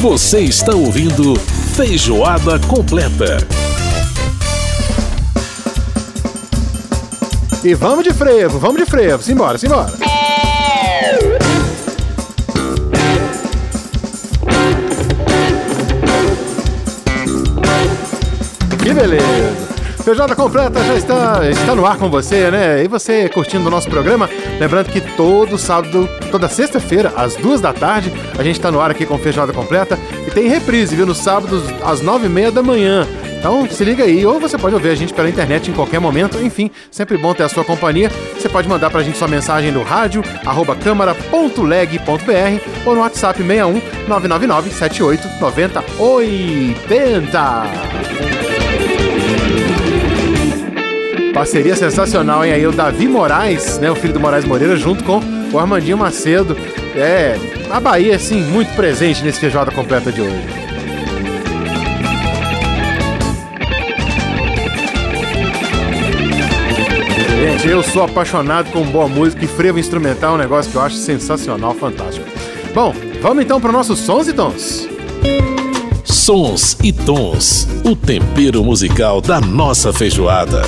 Você está ouvindo Feijoada Completa. E vamos de frevo, vamos de frevo. Simbora, simbora. Que beleza. Feijoada completa já está, está no ar com você, né? E você curtindo o nosso programa. Lembrando que todo sábado, toda sexta-feira, às duas da tarde, a gente está no ar aqui com Feijoada completa. E tem reprise, viu? Nos sábados, às nove e meia da manhã. Então se liga aí, ou você pode ouvir a gente pela internet em qualquer momento. Enfim, sempre bom ter a sua companhia. Você pode mandar pra gente sua mensagem no rádio, arroba câmara.leg.br ou no WhatsApp 61 999 78 90 80. Parceria sensacional, hein? Aí o Davi Moraes, né? O filho do Moraes Moreira, junto com o Armandinho Macedo. É, a Bahia, assim, muito presente nesse feijoada completa de hoje. Gente, eu sou apaixonado com boa música e frevo instrumental, é um negócio que eu acho sensacional, fantástico. Bom, vamos então para nossos sons e tons. Sons e tons, o tempero musical da nossa feijoada.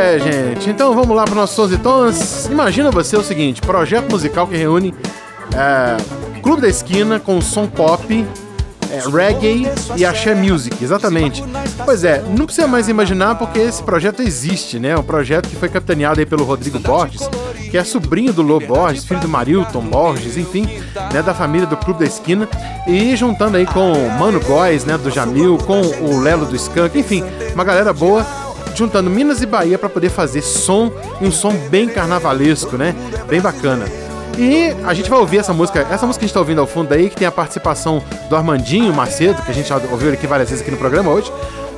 É, gente. Então vamos lá para nossos sons e tons. Imagina você o seguinte: projeto musical que reúne é, Clube da Esquina com som pop, é, reggae e axé music, exatamente. Pois é, não precisa mais imaginar porque esse projeto existe, né? Um projeto que foi capitaneado aí pelo Rodrigo Borges, que é sobrinho do Lô Borges, filho do Marilton Borges, enfim, né, da família do Clube da Esquina, e juntando aí com o Mano Góes, né, do Jamil, com o Lelo do Skank, enfim, uma galera boa juntando Minas e Bahia para poder fazer som, um som bem carnavalesco, né? Bem bacana. E a gente vai ouvir essa música, essa música que a gente tá ouvindo ao fundo aí, que tem a participação do Armandinho Macedo, que a gente já ouviu aqui várias vezes aqui no programa hoje.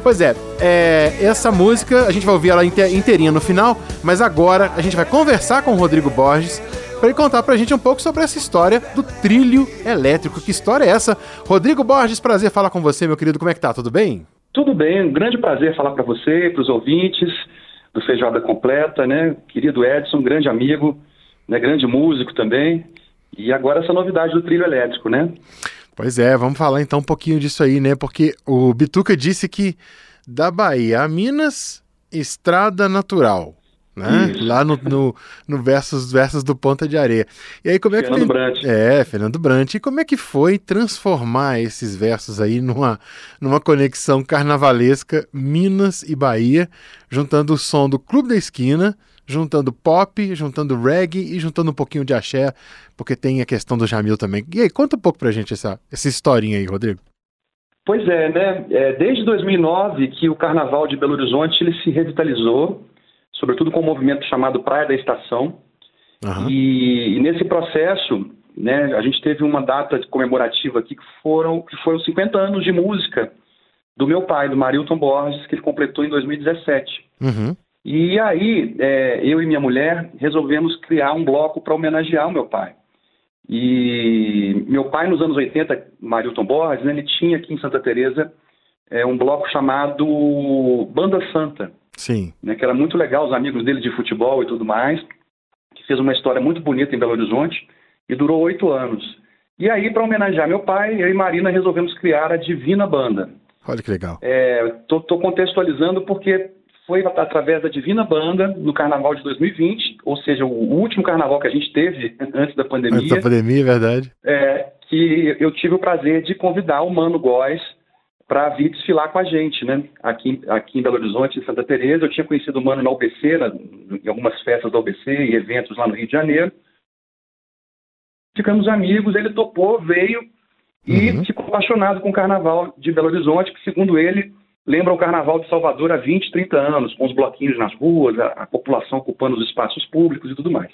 Pois é, é, essa música a gente vai ouvir ela inteirinha no final, mas agora a gente vai conversar com o Rodrigo Borges para ele contar pra gente um pouco sobre essa história do trilho elétrico. Que história é essa? Rodrigo Borges, prazer falar com você, meu querido. Como é que tá? Tudo bem? Tudo bem, um grande prazer falar para você, para os ouvintes do Feijoada Completa, né? Querido Edson, grande amigo, né? grande músico também. E agora essa novidade do trilho elétrico, né? Pois é, vamos falar então um pouquinho disso aí, né? Porque o Bituca disse que da Bahia a Minas, estrada natural né? Lá no, no, no, versus, versus do Ponta de Areia. E aí como é Fernando que Brant. É, Fernando Brant. E como é que foi transformar esses versos aí numa, numa conexão carnavalesca Minas e Bahia, juntando o som do Clube da Esquina, juntando pop, juntando reggae e juntando um pouquinho de axé, porque tem a questão do Jamil também. E aí, conta um pouco pra gente essa, essa historinha aí, Rodrigo. Pois é, né? É, desde 2009 que o Carnaval de Belo Horizonte ele se revitalizou sobretudo com um movimento chamado Praia da Estação. Uhum. E, e, nesse processo, né, a gente teve uma data comemorativa aqui que foram, que foram 50 anos de música do meu pai, do Marilton Borges, que ele completou em 2017. Uhum. E aí, é, eu e minha mulher resolvemos criar um bloco para homenagear o meu pai. E meu pai, nos anos 80, Marilton Borges, né, ele tinha aqui em Santa Teresa é, um bloco chamado Banda Santa. Sim. Né, que era muito legal, os amigos dele de futebol e tudo mais, que fez uma história muito bonita em Belo Horizonte e durou oito anos. E aí, para homenagear meu pai, eu e Marina resolvemos criar a Divina Banda. Olha que legal. Estou é, contextualizando porque foi através da Divina Banda no Carnaval de 2020, ou seja, o último Carnaval que a gente teve antes da pandemia. Antes da pandemia, é verdade. É, que eu tive o prazer de convidar o Mano Góes para vir desfilar com a gente, né? Aqui, aqui em Belo Horizonte, em Santa Teresa, eu tinha conhecido o Mano na UBC, na, em algumas festas da UBC e eventos lá no Rio de Janeiro. Ficamos amigos, ele topou, veio e uhum. ficou apaixonado com o Carnaval de Belo Horizonte, que segundo ele lembra o Carnaval de Salvador há 20, 30 anos, com os bloquinhos nas ruas, a, a população ocupando os espaços públicos e tudo mais.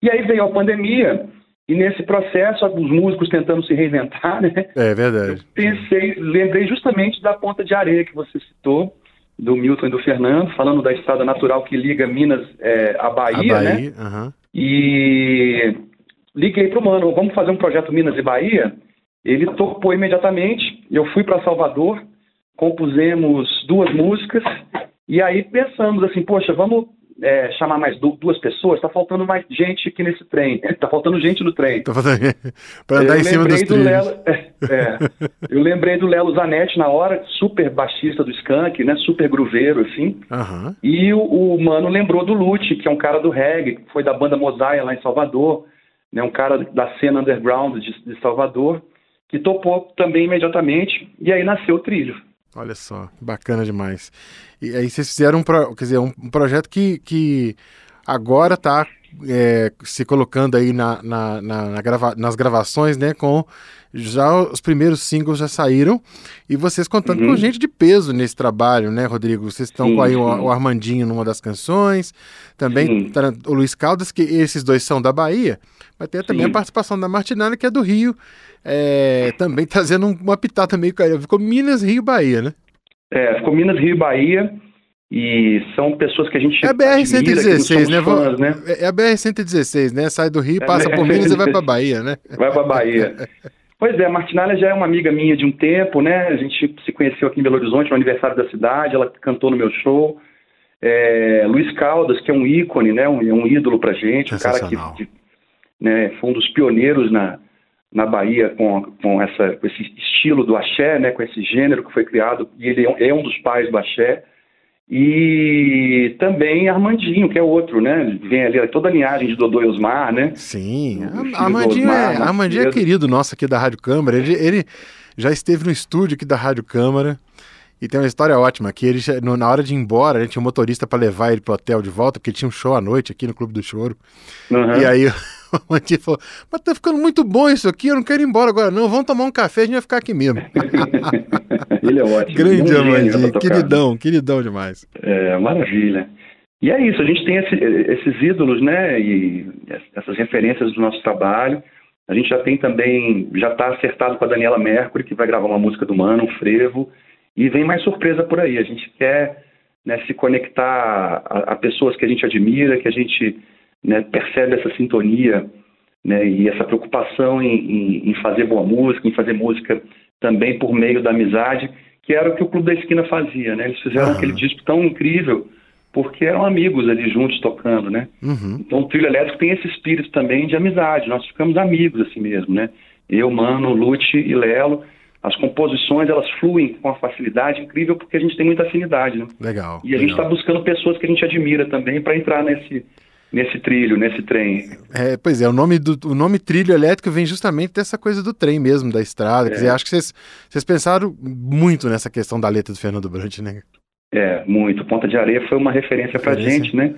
E aí veio a pandemia e nesse processo, os músicos tentando se reinventar, né? É verdade. Eu pensei, lembrei justamente da ponta de areia que você citou, do Milton e do Fernando, falando da estrada natural que liga Minas é, à Bahia, a né? Bahia né? Uhum. E liguei para o Mano, vamos fazer um projeto Minas e Bahia? Ele topou imediatamente, eu fui para Salvador, compusemos duas músicas, e aí pensamos assim, poxa, vamos é, chamar mais duas pessoas, está faltando mais gente aqui nesse trem. Está faltando gente no trem. Tá faltando... para andar eu em cima dos do Lelo, é, é, Eu lembrei do Lelo Zanetti na hora, super baixista do Skank, né? Super grooveiro, assim. Uhum. E o, o, mano lembrou do Lute, que é um cara do reggae, que foi da banda Mosaia lá em Salvador, né? Um cara da cena underground de, de Salvador, que topou também imediatamente, e aí nasceu o trilho. Olha só, bacana demais. E aí vocês fizeram um, pro, quer dizer, um, projeto que, que agora está é, se colocando aí na, na, na, na grava, nas gravações, né? Com já os primeiros singles já saíram e vocês contando uhum. com gente de peso nesse trabalho, né, Rodrigo? Vocês estão com aí o, o, Armandinho numa das canções, também tá, o Luiz Caldas, que esses dois são da Bahia, mas tem também sim. a participação da Martinana, que é do Rio, é, também trazendo uma pitada meio carioca. Ficou Minas, Rio Bahia, né? É, ficou Minas, Rio Bahia. E são pessoas que a gente. É a BR-116, né? Fãs, né? É a BR-116, né? Sai do Rio, é passa por Minas e vai para Bahia, né? Vai para Bahia. Pois é, a Martinalha já é uma amiga minha de um tempo, né? A gente se conheceu aqui em Belo Horizonte no aniversário da cidade, ela cantou no meu show. É, Luiz Caldas, que é um ícone, né? Um, é um ídolo pra gente, um cara que, que né, foi um dos pioneiros na, na Bahia com, com, essa, com esse estilo do axé, né, com esse gênero que foi criado, e ele é um dos pais do axé. E também Armandinho, que é outro, né? Vem ali toda a linhagem de Dodô e Osmar, né? Sim, Armandinho, Osmar, é, Armandinho é querido nosso aqui da Rádio Câmara. Ele, ele já esteve no estúdio aqui da Rádio Câmara. E tem uma história ótima, que ele, na hora de ir embora, a gente tinha um motorista para levar ele pro hotel de volta, porque tinha um show à noite aqui no Clube do Choro. Uhum. E aí Mantinho falou, mas tá ficando muito bom isso aqui, eu não quero ir embora agora não, vamos tomar um café, a gente vai ficar aqui mesmo. ele é ótimo. Grande Amandinho, queridão, queridão demais. É, maravilha. E é isso, a gente tem esse, esses ídolos, né, e essas referências do nosso trabalho. A gente já tem também, já está acertado com a Daniela Mercury, que vai gravar uma música do Mano, um frevo. E vem mais surpresa por aí. A gente quer né, se conectar a, a, pessoas que a gente admira, que a gente né, percebe essa sintonia né, e essa preocupação em, em, em, fazer boa música, em fazer música também por meio da amizade, que era o que o Clube da Esquina fazia. Né? Eles fizeram uhum. aquele disco tão incrível porque eram amigos ali juntos tocando, né? Uhum. Então o Trilho Elétrico tem esse espírito também de amizade. Nós ficamos amigos assim mesmo, né? Eu, Mano, Lute e Lelo as composições elas fluem com uma facilidade incrível porque a gente tem muita afinidade, né? Legal. E a gente está buscando pessoas que a gente admira também para entrar nesse nesse trilho, nesse trem. É, pois é, o nome do o nome trilho elétrico vem justamente dessa coisa do trem mesmo, da estrada. É. Quer dizer, acho que vocês, vocês pensaram muito nessa questão da letra do Fernando Brant, né? É, muito. Ponta de Areia foi uma referência, referência. pra gente, né?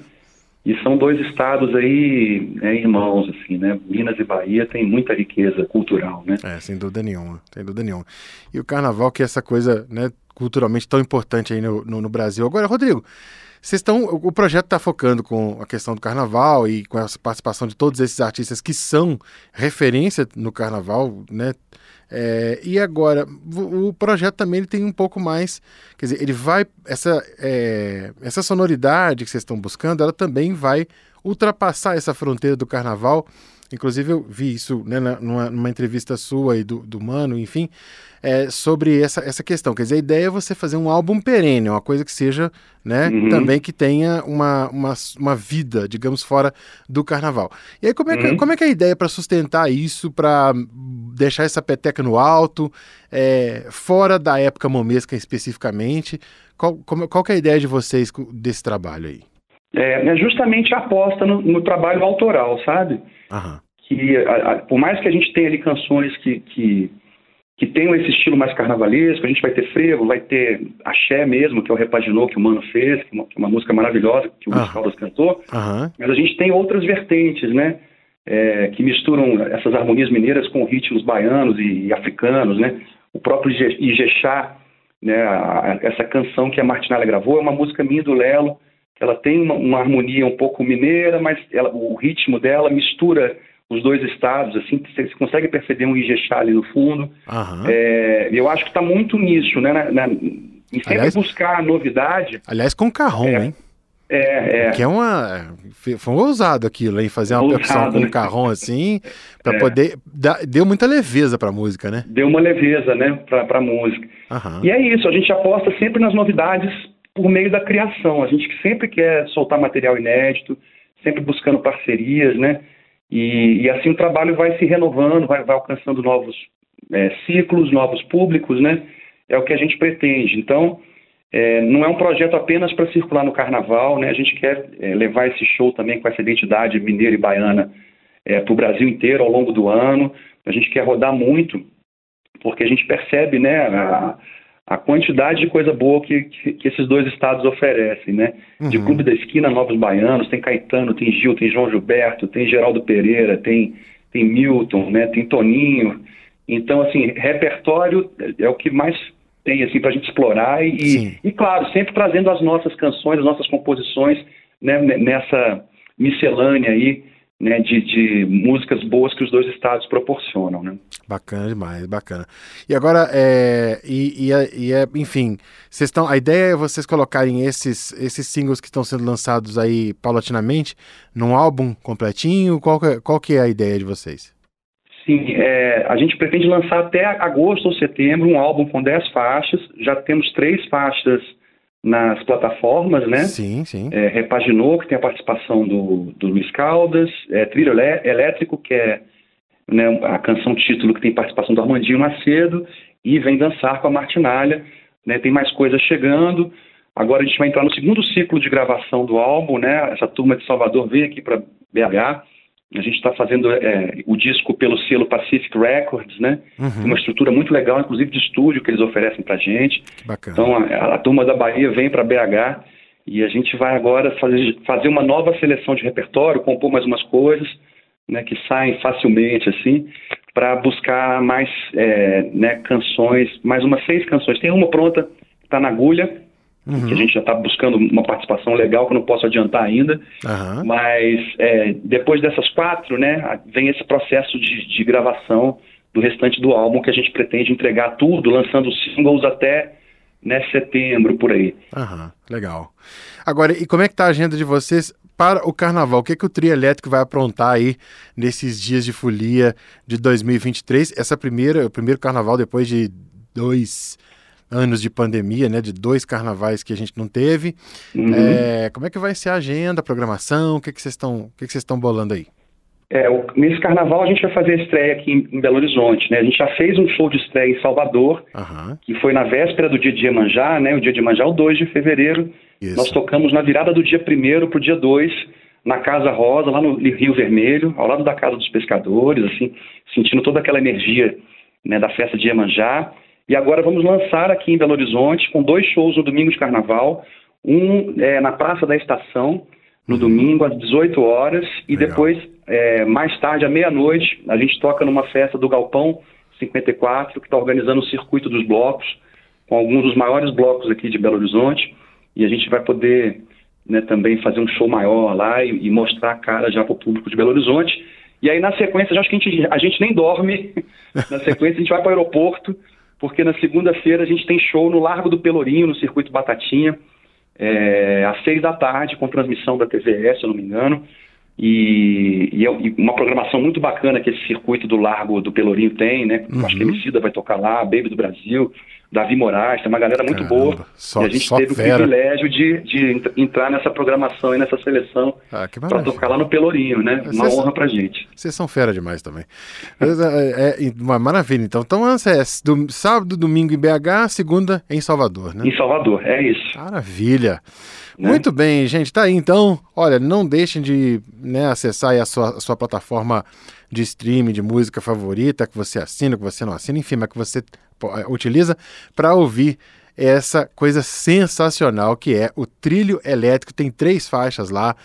E são dois estados aí, né, irmãos, assim, né? Minas e Bahia tem muita riqueza cultural, né? É, sem dúvida nenhuma, sem dúvida nenhuma. E o carnaval que é essa coisa, né, culturalmente tão importante aí no, no, no Brasil. Agora, Rodrigo, vocês estão, o projeto está focando com a questão do carnaval e com a participação de todos esses artistas que são referência no carnaval, né? É, e agora, o, projeto também ele tem um pouco mais, quer dizer, ele vai, essa, é, essa sonoridade que vocês estão buscando, ela também vai ultrapassar essa fronteira do carnaval Inclusive, eu vi isso né, numa, numa, entrevista sua e do, do Mano, enfim, é, sobre essa, essa questão. Quer dizer, a ideia é você fazer um álbum perene, uma coisa que seja, né, uhum. também que tenha uma, uma, uma vida, digamos, fora do carnaval. E aí, como é que, uhum. como é, que é a ideia para sustentar isso, para deixar essa peteca no alto, é, fora da época momesca especificamente? Qual, como, qual é a ideia de vocês desse trabalho aí? É, é justamente a aposta no, no trabalho autoral, sabe? Que a, a, por mais que a gente tenha ali canções que, que, que tenham esse estilo mais carnavalesco, a gente vai ter frevo, vai ter axé mesmo, que é o Repaginou que o Mano fez, que é uma, que é uma música maravilhosa que o Luiz Caldas cantou, mas a gente tem outras vertentes, né? É, que misturam essas harmonias mineiras com ritmos baianos e, e africanos, né? O próprio Ijexá, né? A, essa canção que a Martinalha gravou é uma música minha do Lelo, ela tem uma, uma harmonia um pouco mineira, mas ela, o ritmo dela mistura os dois estados, assim, você consegue perceber um Ijexá ali no fundo. É, eu acho que está muito nisso, né? Na, na, em sempre aliás, buscar a novidade. Aliás, com carrom, é, hein? É, é. Que é uma. Foi um ousado aquilo, hein? Fazer uma ousado, percussão com né? carrom assim, para é. poder. Dar, deu muita leveza para a música, né? Deu uma leveza, né, para a música. E é isso, a gente aposta sempre nas novidades por meio da criação. A gente sempre quer soltar material inédito, sempre buscando parcerias, né? E, e assim o trabalho vai se renovando, vai, vai alcançando novos é, ciclos, novos públicos, né? É o que a gente pretende. Então, é, não é um projeto apenas para circular no carnaval, né? A gente quer é, levar esse show também com essa identidade mineira e baiana é, para o Brasil inteiro ao longo do ano. A gente quer rodar muito, porque a gente percebe, né? A, a quantidade de coisa boa que, que, que, esses dois estados oferecem, né? Uhum. De Clube da Esquina, Novos Baianos, tem Caetano, tem Gil, tem João Gilberto, tem Geraldo Pereira, tem, tem Milton, né? Tem Toninho. Então, assim, repertório é o que mais tem assim para a gente explorar e, e, claro, sempre trazendo as nossas canções, as nossas composições né, nessa miscelânea aí né, de, de, músicas boas que os dois estados proporcionam, né? Bacana demais, bacana. E agora, é, e, e, é, é, enfim, vocês estão, a ideia é vocês colocarem esses, esses singles que estão sendo lançados aí paulatinamente num álbum completinho? Qual que, qual que é a ideia de vocês? Sim, é, a gente pretende lançar até agosto ou setembro um álbum com 10 faixas. Já temos três faixas nas plataformas, né? Sim, sim. É, Repaginou, que tem a participação do, do Luiz Caldas. É, Trilho Elétrico, que é né, a canção título que tem participação do Armandinho Macedo. E Vem Dançar com a Martinalha. Né, tem mais coisas chegando. Agora a gente vai entrar no segundo ciclo de gravação do álbum, né? Essa turma de Salvador veio aqui para BH a gente está fazendo é, o disco pelo selo Pacific Records, né? Uhum. Uma estrutura muito legal, inclusive de estúdio que eles oferecem para gente. Bacana. Então a, a, turma da Bahia vem para BH e a gente vai agora fazer, fazer uma nova seleção de repertório, compor mais umas coisas, né? Que saem facilmente assim, para buscar mais é, né, canções, mais umas seis canções. Tem uma pronta, que está na agulha, Uhum. que a gente já está buscando uma participação legal que eu não posso adiantar ainda. Uhum. Mas é, depois dessas quatro, né, vem esse processo de, de, gravação do restante do álbum que a gente pretende entregar tudo, lançando singles até né, setembro, por aí. Uhum. Legal. Agora, e como é que está a agenda de vocês para o carnaval? O que, é que o Trio Elétrico vai aprontar aí nesses dias de folia de 2023? Essa primeira, o primeiro carnaval depois de dois anos de pandemia, né, de dois carnavais que a gente não teve. Uhum. É, como é que vai ser a agenda, a programação? O que, que vocês estão, o que, que vocês estão bolando aí? É, o, nesse carnaval a gente vai fazer a estreia aqui em, em, Belo Horizonte, né? A gente já fez um show de estreia em Salvador, uhum. que foi na véspera do dia de Iemanjá, né? O dia de Iemanjá é o 2 de fevereiro. Isso. Nós tocamos na virada do dia 1 para o dia 2, na Casa Rosa, lá no Rio Vermelho, ao lado da Casa dos Pescadores, assim, sentindo toda aquela energia né, da festa de Iemanjá. E agora vamos lançar aqui em Belo Horizonte com dois shows no domingo de carnaval. Um é, na Praça da Estação, no uhum. domingo, às 18 horas. E Legal. depois, é, mais tarde, à meia-noite, a gente toca numa festa do Galpão 54, que está organizando o circuito dos blocos, com alguns dos maiores blocos aqui de Belo Horizonte. E a gente vai poder né, também fazer um show maior lá e, e mostrar a cara já para o público de Belo Horizonte. E aí, na sequência, já acho que a gente, a gente nem dorme. na sequência, a gente vai para o aeroporto porque na segunda-feira a gente tem show no Largo do Pelourinho, no Circuito Batatinha, é, às seis da tarde, com transmissão da TVS, se eu não me engano. E, e, é uma programação muito bacana que esse circuito do Largo do Pelourinho tem, né? Uhum. Acho que a Emicida vai tocar lá, Baby do Brasil, Davi Moraes, tem uma galera muito Caramba, boa. Só, e a gente teve fera. o privilégio de, de entrar nessa programação e nessa seleção ah, para tocar lá no Pelourinho, né? Uma Cês, honra pra gente. Vocês são fera demais também. é, é, uma maravilha, então. Então, é do, sábado, domingo em BH, segunda em Salvador, né? Em Salvador, é isso. Maravilha. Né? Muito bem, gente. Tá aí então. Olha, não deixem de né, acessar a sua, a sua plataforma de streaming de música favorita, que você assina, que você não assina, enfim, mas que você é, utiliza para ouvir essa coisa sensacional que é o trilho elétrico. Tem três faixas lá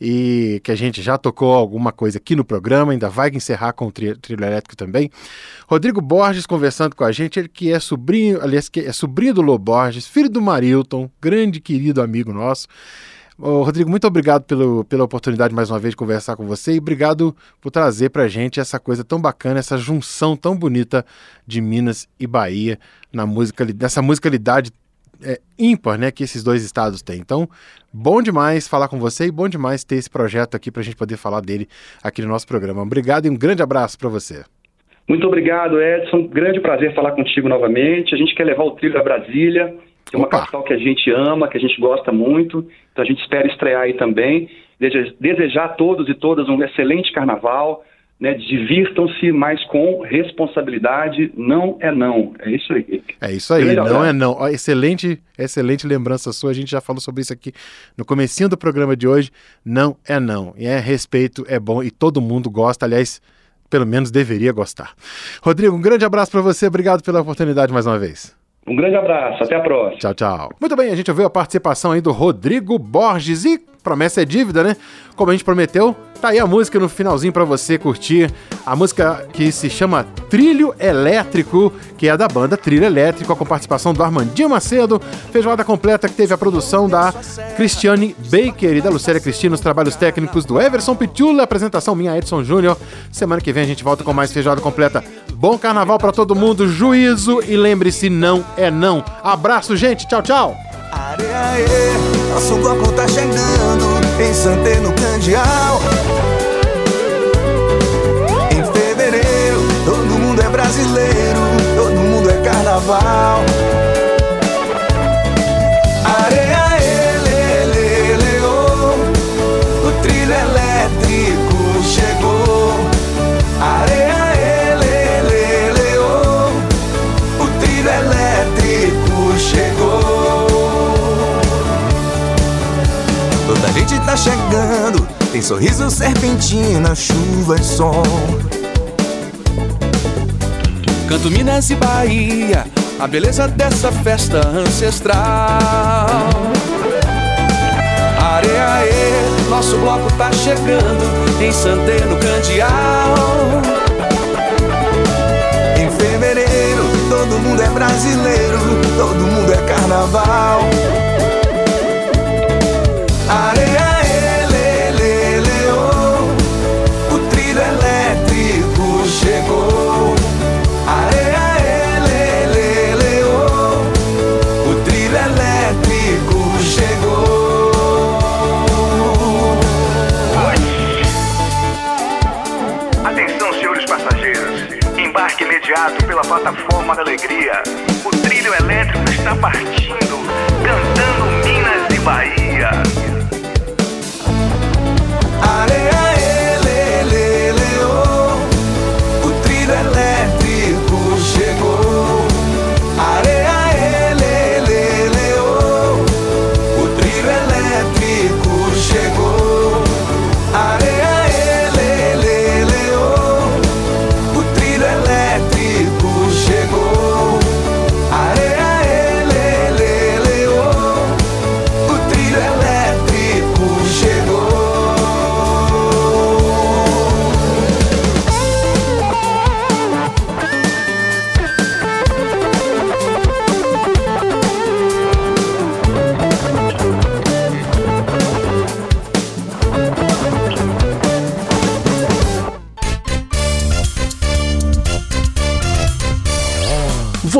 e que a gente já tocou alguma coisa aqui no programa, ainda vai encerrar com o trilho, elétrico também. Rodrigo Borges conversando com a gente, ele que é sobrinho, aliás, que é sobrinho do Lô Borges, filho do Marilton, grande querido amigo nosso. Ô, Rodrigo, muito obrigado pelo, pela oportunidade mais uma vez de conversar com você e obrigado por trazer para a gente essa coisa tão bacana, essa junção tão bonita de Minas e Bahia na música, nessa musicalidade é, ímpar né, que esses dois estados têm. Então, bom demais falar com você e bom demais ter esse projeto aqui para a gente poder falar dele aqui no nosso programa. Obrigado e um grande abraço para você. Muito obrigado, Edson. Grande prazer falar contigo novamente. A gente quer levar o trilho a Brasília É uma Opa. capital que a gente ama, que a gente gosta muito, então a gente espera estrear aí também. Desejar a todos e todas um excelente carnaval, né, divirtam-se, mas com responsabilidade. Não é não. É isso aí. É isso aí, não é não. Ó, excelente, excelente lembrança sua. A gente já falou sobre isso aqui no comecinho do programa de hoje. Não é não. E é respeito, é bom e todo mundo gosta. Aliás, pelo menos deveria gostar. Rodrigo, um grande abraço para você. Obrigado pela oportunidade mais uma vez. Um grande abraço, até a próxima. Tchau, tchau. Muito bem, a gente ouviu a participação aí do Rodrigo Borges e promessa é dívida, né? Como a gente prometeu, tá aí a música no finalzinho para você curtir. A música que se chama Trilho Elétrico, que é da banda Trilho Elétrico, com participação do Armandinho Macedo. Feijoada completa que teve a produção da Cristiane Baker e da Lucélia Cristina, os trabalhos técnicos do Everson Pitula, apresentação minha Edson Júnior. Semana que vem a gente volta com mais feijoada completa. Bom carnaval para todo mundo, juízo e lembre-se, não é não. Abraço, gente. Tchau, tchau. Nosso bloco tá chegando em Santeno Candial. Em fevereiro, todo mundo é brasileiro, todo mundo é carnaval. Sorriso serpentina, chuva e sol. Canto Minas e Bahia, a beleza dessa festa ancestral. Areia, nosso bloco tá chegando em Santeno Candial.